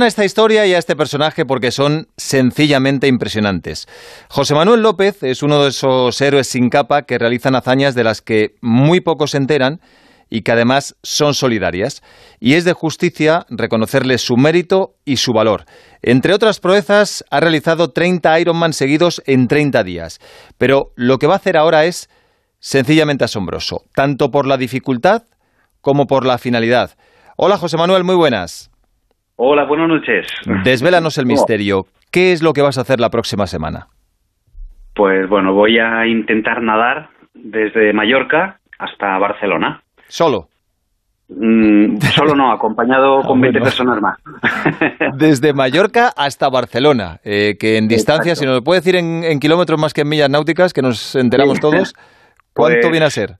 a esta historia y a este personaje porque son sencillamente impresionantes. José Manuel López es uno de esos héroes sin capa que realizan hazañas de las que muy pocos se enteran y que además son solidarias. Y es de justicia reconocerle su mérito y su valor. Entre otras proezas, ha realizado 30 Ironman seguidos en 30 días. Pero lo que va a hacer ahora es sencillamente asombroso, tanto por la dificultad como por la finalidad. Hola José Manuel, muy buenas. Hola, buenas noches. Desvélanos el misterio. ¿Qué es lo que vas a hacer la próxima semana? Pues bueno, voy a intentar nadar desde Mallorca hasta Barcelona. ¿Solo? Mm, solo no, acompañado Ah, con 20 bueno. personas más. Desde Mallorca hasta Barcelona, eh, que en distancia, Exacto. si nos lo puede decir en, en kilómetros más que en millas náuticas, que nos enteramos Sí. todos, ¿cuánto Pues- viene a ser?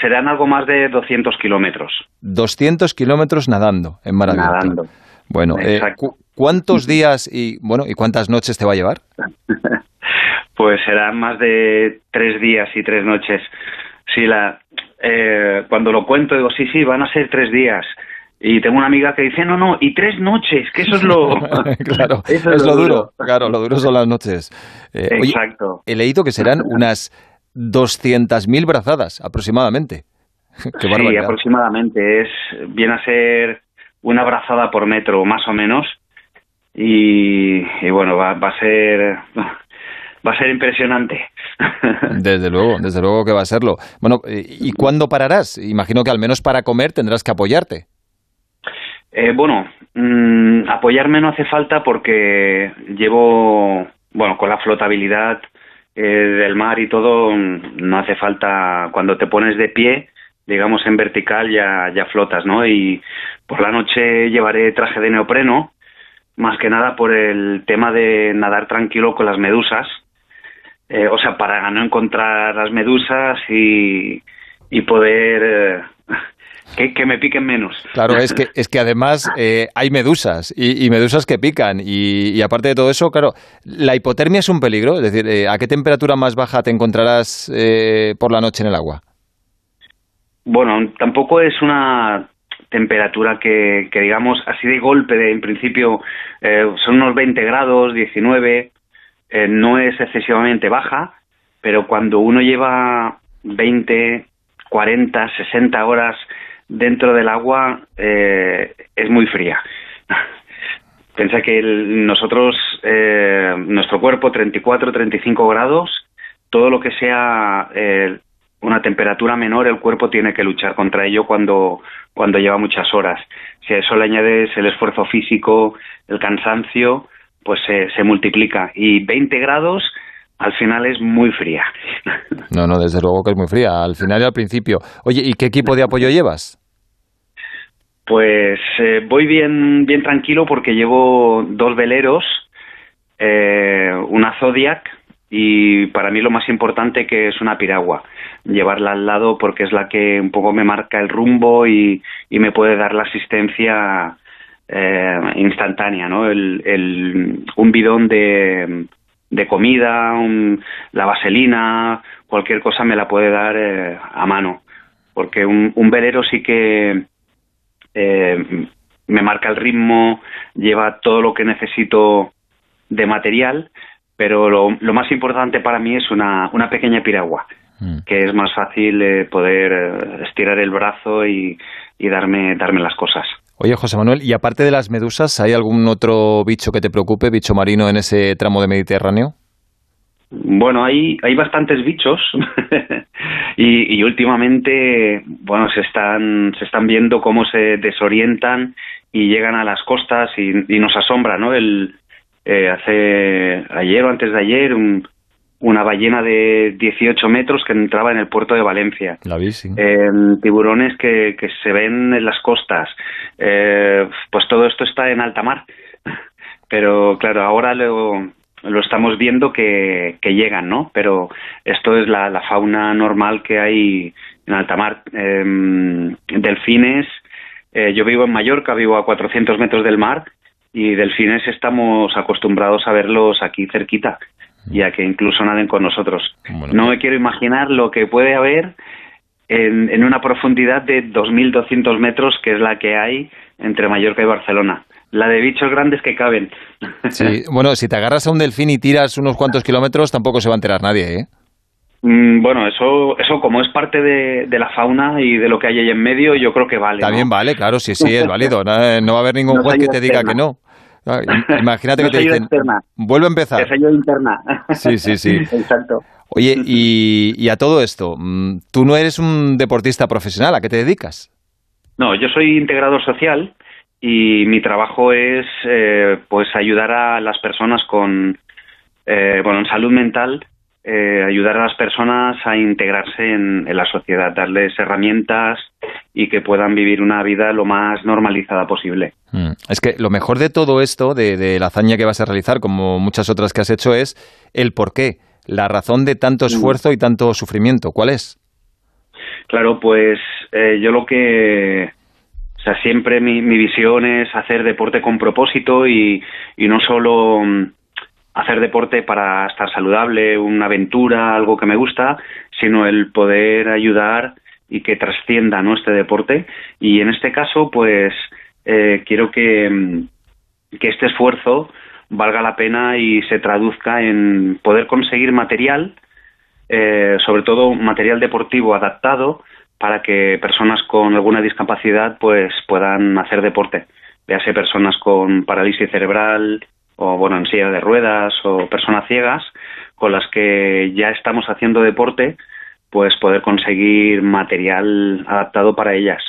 Serán algo más de 200 kilómetros 200 kilómetros nadando en mar nadando. Bueno, eh, cu- ¿cuántos días y bueno y cuántas noches te va a llevar? Pues serán más de tres días y tres noches. Sí, la, eh, cuando lo cuento digo, sí, sí, van a ser tres días. Y tengo una amiga que dice, no, no, y tres noches, que eso es lo... claro, eso es lo duro. Claro, lo duro son las noches. Eh, oye, Exacto. he leído que serán unas 200.000 brazadas aproximadamente. Qué sí, aproximadamente. Es, viene a ser una brazada por metro, más o menos. Y, y bueno, va, va a ser... Va a ser impresionante. Desde luego, desde luego que va a serlo. Bueno, eh, ¿y cuándo pararás? Imagino que al menos para comer tendrás que apoyarte. Eh, bueno, mm, apoyarme no hace falta porque llevo, bueno, con la flotabilidad eh, del mar y todo, mm, no hace falta, cuando te pones de pie, digamos en vertical, ya, ya flotas, ¿no? Y por la noche llevaré traje de neopreno, más que nada por el tema de nadar tranquilo con las medusas, eh, o sea, para no encontrar las medusas y, y poder... eh, que, que me piquen menos. Claro, es que, es que además eh, hay medusas y, y medusas que pican. Y, y aparte de todo eso, claro, la hipotermia es un peligro. Es decir, eh, ¿a qué temperatura más baja te encontrarás eh, por la noche en el agua? Bueno, tampoco es una temperatura que, que digamos, así de golpe, en principio, eh, son unos 20 grados, 19, eh, no es excesivamente baja, pero cuando uno lleva 20, 40, 60 horas dentro del agua, eh, es muy fría. Piensa que nosotros, nuestro cuerpo, 34, 35 grados, todo lo que sea una temperatura menor, el cuerpo tiene que luchar contra ello cuando, cuando lleva muchas horas. Si a eso le añades el esfuerzo físico, el cansancio, pues se, se multiplica. Y 20 grados al final es muy fría. No, no, desde luego que es muy fría, al final y al principio. Oye, ¿y qué equipo de apoyo llevas? Pues eh, voy bien, bien tranquilo porque llevo dos veleros, eh, una Zodiac y para mí lo más importante que es una piragua. Llevarla al lado porque es la que un poco me marca el rumbo y, me puede dar la asistencia eh, instantánea, ¿no? El, el- un bidón de, de comida, un- la vaselina, cualquier cosa me la puede dar eh, a mano. Porque un, un velero sí que eh, me marca el ritmo, lleva todo lo que necesito de material, pero lo, lo más importante para mí es una, una pequeña piragua, Mm. que es más fácil eh, poder eh, estirar el brazo y, y darme, darme las cosas. Oye, José Manuel, y aparte de las medusas, ¿hay algún otro bicho que te preocupe, bicho marino en ese tramo de Mediterráneo? Bueno, hay, hay bastantes bichos y, y últimamente, bueno, se están, se están viendo cómo se desorientan y llegan a las costas y, y nos asombra, ¿no? El, eh, hace ayer o antes de ayer, un- una ballena de 18 metros que entraba en el puerto de Valencia. La vi, sí. Eh, tiburones que, que se ven en las costas. Eh, pues todo esto está en alta mar. Pero claro, ahora lo, lo estamos viendo que, que llegan, ¿no? Pero esto es la, la fauna normal que hay en alta mar. Eh, delfines, eh, yo vivo en Mallorca, vivo a 400 metros del mar y delfines estamos acostumbrados a verlos aquí cerquita y a que incluso naden con nosotros. Bueno, no me quiero imaginar lo que puede haber en, en una profundidad de 2.200 metros, que es la que hay entre Mallorca y Barcelona. la de bichos grandes que caben. Sí, bueno, si te agarras a un delfín y tiras unos cuantos kilómetros, tampoco se va a enterar nadie, ¿eh? Mm, bueno, eso, eso como es parte de, la fauna y de lo que hay ahí en medio, yo creo que vale. También vale, claro, sí, sí, es válido. No, va a haber ningún juez que te diga que no. Ah, imagínate que te dicen, vuelve a empezar. Que interna. Sí, sí, sí. Exacto. Oye, y, y, a todo esto, mm, tú no eres un deportista profesional, ¿a qué te dedicas? No, yo soy integrador social y mi trabajo es eh, pues ayudar a las personas con eh, bueno en salud mental eh, ayudar a las personas a integrarse en, la sociedad darles herramientas y que puedan vivir una vida lo más normalizada posible mm. es que lo mejor de todo esto de, la hazaña que vas a realizar como muchas otras que has hecho es el por qué la razón de tanto mm. esfuerzo y tanto sufrimiento cuál es claro pues yo lo que o sea, siempre mi, visión es hacer deporte con propósito y, no solo mm, hacer deporte para estar saludable, una aventura, algo que me gusta, sino el poder ayudar y que trascienda ¿no? este deporte. Y en este caso, pues eh, quiero que, mm, que este esfuerzo valga la pena y se traduzca en poder conseguir material, eh, sobre todo material deportivo adaptado, para que personas con alguna discapacidad pues puedan hacer deporte, véase personas con parálisis cerebral o bueno en silla de ruedas o personas ciegas con las que ya estamos haciendo deporte pues poder conseguir material adaptado para ellas.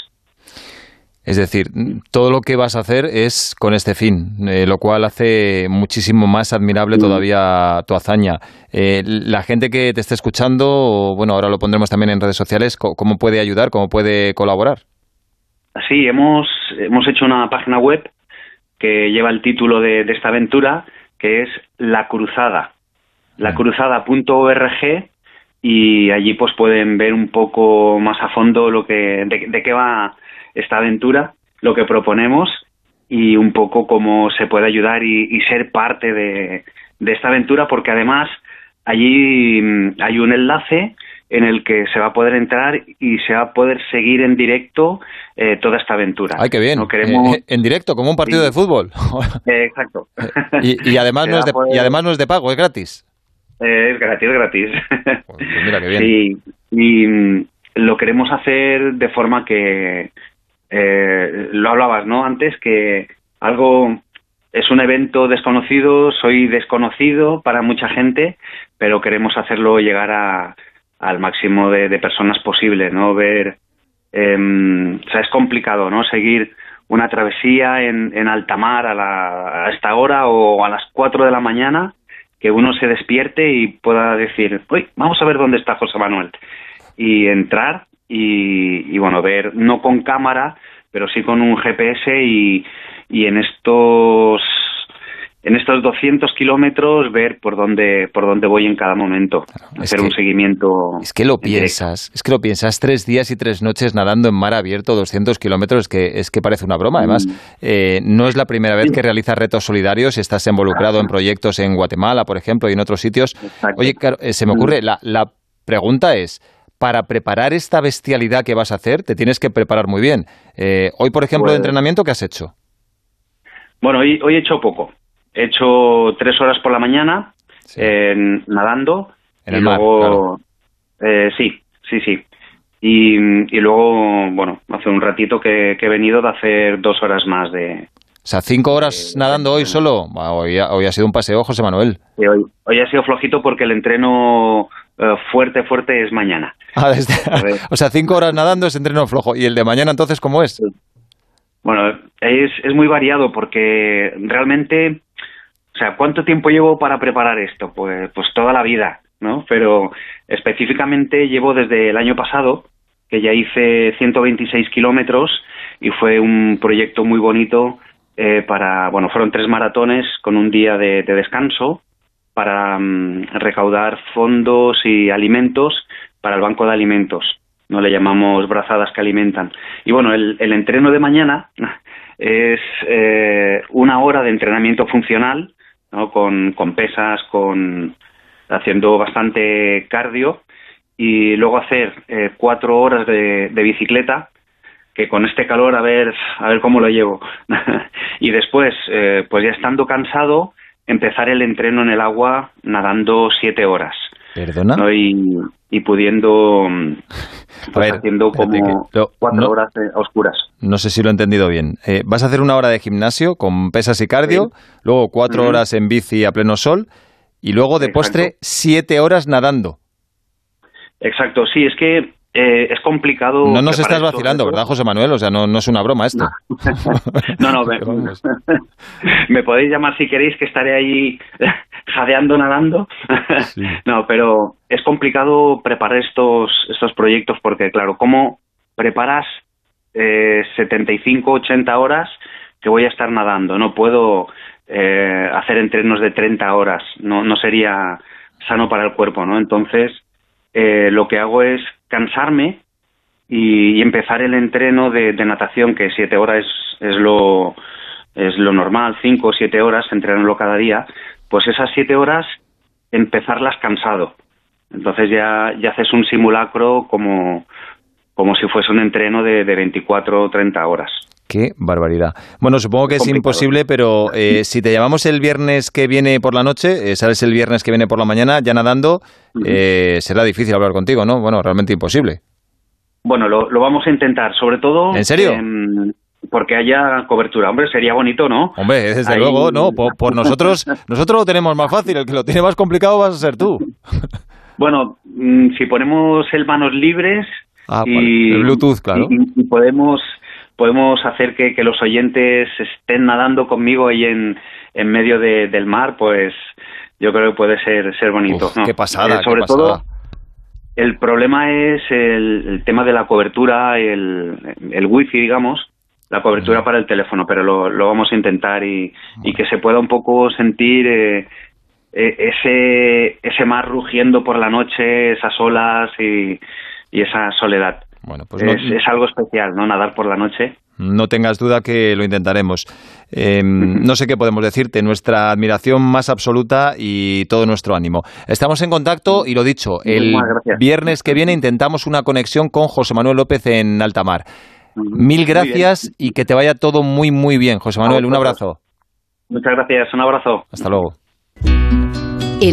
Es decir, todo lo que vas a hacer es con este fin, eh, lo cual hace muchísimo más admirable mm. todavía tu hazaña. Eh, la gente que te esté escuchando, bueno, ahora lo pondremos también en redes sociales, ¿cómo puede ayudar, cómo puede colaborar? Sí, hemos, hemos hecho una página web que lleva el título de, esta aventura, que es La Cruzada, lacruzada.org y allí pues pueden ver un poco más a fondo lo que de qué va esta aventura, lo que proponemos y un poco cómo se puede ayudar y, ser parte de, esta aventura, porque además allí mm, hay un enlace en el que se va a poder entrar y se va a poder seguir en directo eh, toda esta aventura. ¡Ay, qué bien! queremos... Eh, en directo, como un partido de fútbol. exacto. y, además no es de, y además no es de pago, es gratis. es gratis, es gratis. Pues mira, qué bien. Sí, y mm, lo queremos hacer de forma que, eh, lo hablabas, ¿no? Antes que algo es un evento desconocido, soy desconocido para mucha gente, pero queremos hacerlo llegar a, al máximo de, personas posible, ¿no? Ver, em, o sea, es complicado, ¿no? Seguir una travesía en, en alta mar a, la, a esta hora o a las 4 de la mañana, que uno se despierte y pueda decir, uy, vamos a ver dónde está José Manuel. Y entrar y, bueno, ver, no con cámara, pero sí con un GPS y, y en estos en estos 200 kilómetros ver por dónde por dónde voy en cada momento hacer un seguimiento es que lo piensas es que lo piensas tres días y tres noches nadando en mar abierto 200 kilómetros que es que parece una broma además mm. eh, no es la primera vez que realizas retos solidarios estás involucrado en proyectos en Guatemala por ejemplo y en otros sitios oye eh, se me ocurre la, la pregunta es para preparar esta bestialidad que vas a hacer, te tienes que preparar muy bien. Eh, hoy, por ejemplo, de pues entrenamiento, ¿qué has hecho? Bueno, hoy, hoy he hecho poco. He hecho tres horas por la mañana nadando. En el mar, luego, eh, sí, sí, sí. Y, luego, bueno, hace un ratito que, he venido de hacer dos horas más de, o sea, cinco horas nadando hoy solo. Hoy ha, hoy ha, sido un paseo, José Manuel. hoy, hoy, ha sido flojito porque el entreno eh, fuerte, fuerte es mañana. Ah, o sea, cinco horas nadando es entreno flojo. ¿Y el de mañana entonces cómo es? Bueno, es, es muy variado porque realmente, o sea, ¿cuánto tiempo llevo para preparar esto? Pues, pues toda la vida, ¿no? Pero específicamente llevo desde el año pasado, que ya hice 126 kilómetros y fue un proyecto muy bonito eh, para, bueno, fueron tres maratones con un día de descanso para mm, recaudar fondos y alimentos para el banco de alimentos. No le llamamos brazadas que alimentan. Y bueno, el, entreno de mañana es eh, una hora de entrenamiento funcional, ¿no? con, pesas, con haciendo bastante cardio y luego hacer eh, cuatro horas de, bicicleta que con este calor a ver, a ver cómo lo llevo. y después, eh, pues ya estando cansado, empezar el entreno en el agua nadando siete horas. ¿Perdona? Y, pudiendo, pues haciendo como cuatro horas a oscuras. No sé si lo he entendido bien. Eh, vas a hacer una hora de gimnasio con pesas y cardio, luego cuatro horas en bici a pleno sol y luego de postre siete horas nadando. Exacto, sí, es que eh, es complicado. No nos estás vacilando, ¿verdad, José Manuel? O sea, no, no es una broma esto. No, no, me, podéis llamar si queréis, que estaré ahí jadeando, nadando. No, pero es complicado preparar estos, estos proyectos porque, claro, ¿cómo preparas eh, 75, 80 horas que voy a estar nadando? No puedo eh, hacer entrenos de 30 horas, no, no sería sano para el cuerpo, ¿no? Entonces, eh, lo que hago es cansarme y, empezar el entreno de, natación, que siete horas es, lo, es lo normal, cinco o siete horas, entrenarlo cada día, pues esas siete horas empezarlas cansado. Entonces ya, ya haces un simulacro como, como si fuese un entreno de, de 24 o 30 horas. Qué barbaridad. Bueno, supongo que es imposible, pero eh, si te llamamos el viernes que viene por la noche, eh, sales el viernes que viene por la mañana ya nadando, eh, será difícil hablar contigo, ¿no? Bueno, realmente imposible. Bueno, lo, vamos a intentar, sobre todo. ¿En serio? Porque haya cobertura. Hombre, sería bonito, ¿no? Hombre, desde luego, no. Por, nosotros, nosotros lo tenemos más fácil. El que lo tiene más complicado vas a ser tú. Bueno, mm, si ponemos el manos libres ah, y, el Bluetooth, claro. y podemos podemos hacer que, los oyentes estén nadando conmigo ahí en, en medio del mar, pues yo creo que puede ser, ser bonito. Qué pasada. Eh, sobre todo, el problema es el, tema de la cobertura, el, el wifi, digamos, la cobertura para el teléfono, pero lo, lo vamos a intentar y, y, que se pueda un poco sentir eh, eh, ese, ese mar rugiendo por la noche, esas olas y, y esa soledad. Bueno, pues es, algo especial, ¿no? Nadar por la noche. No tengas duda que lo intentaremos. Em, no sé qué podemos decirte, nuestra admiración más absoluta y todo nuestro ánimo. Estamos en contacto y lo dicho, el viernes que viene intentamos una conexión con José Manuel López en Altamar. Mil gracias y que te vaya todo muy, muy bien, José Manuel. Un abrazo. Muchas gracias, un abrazo. Hasta luego.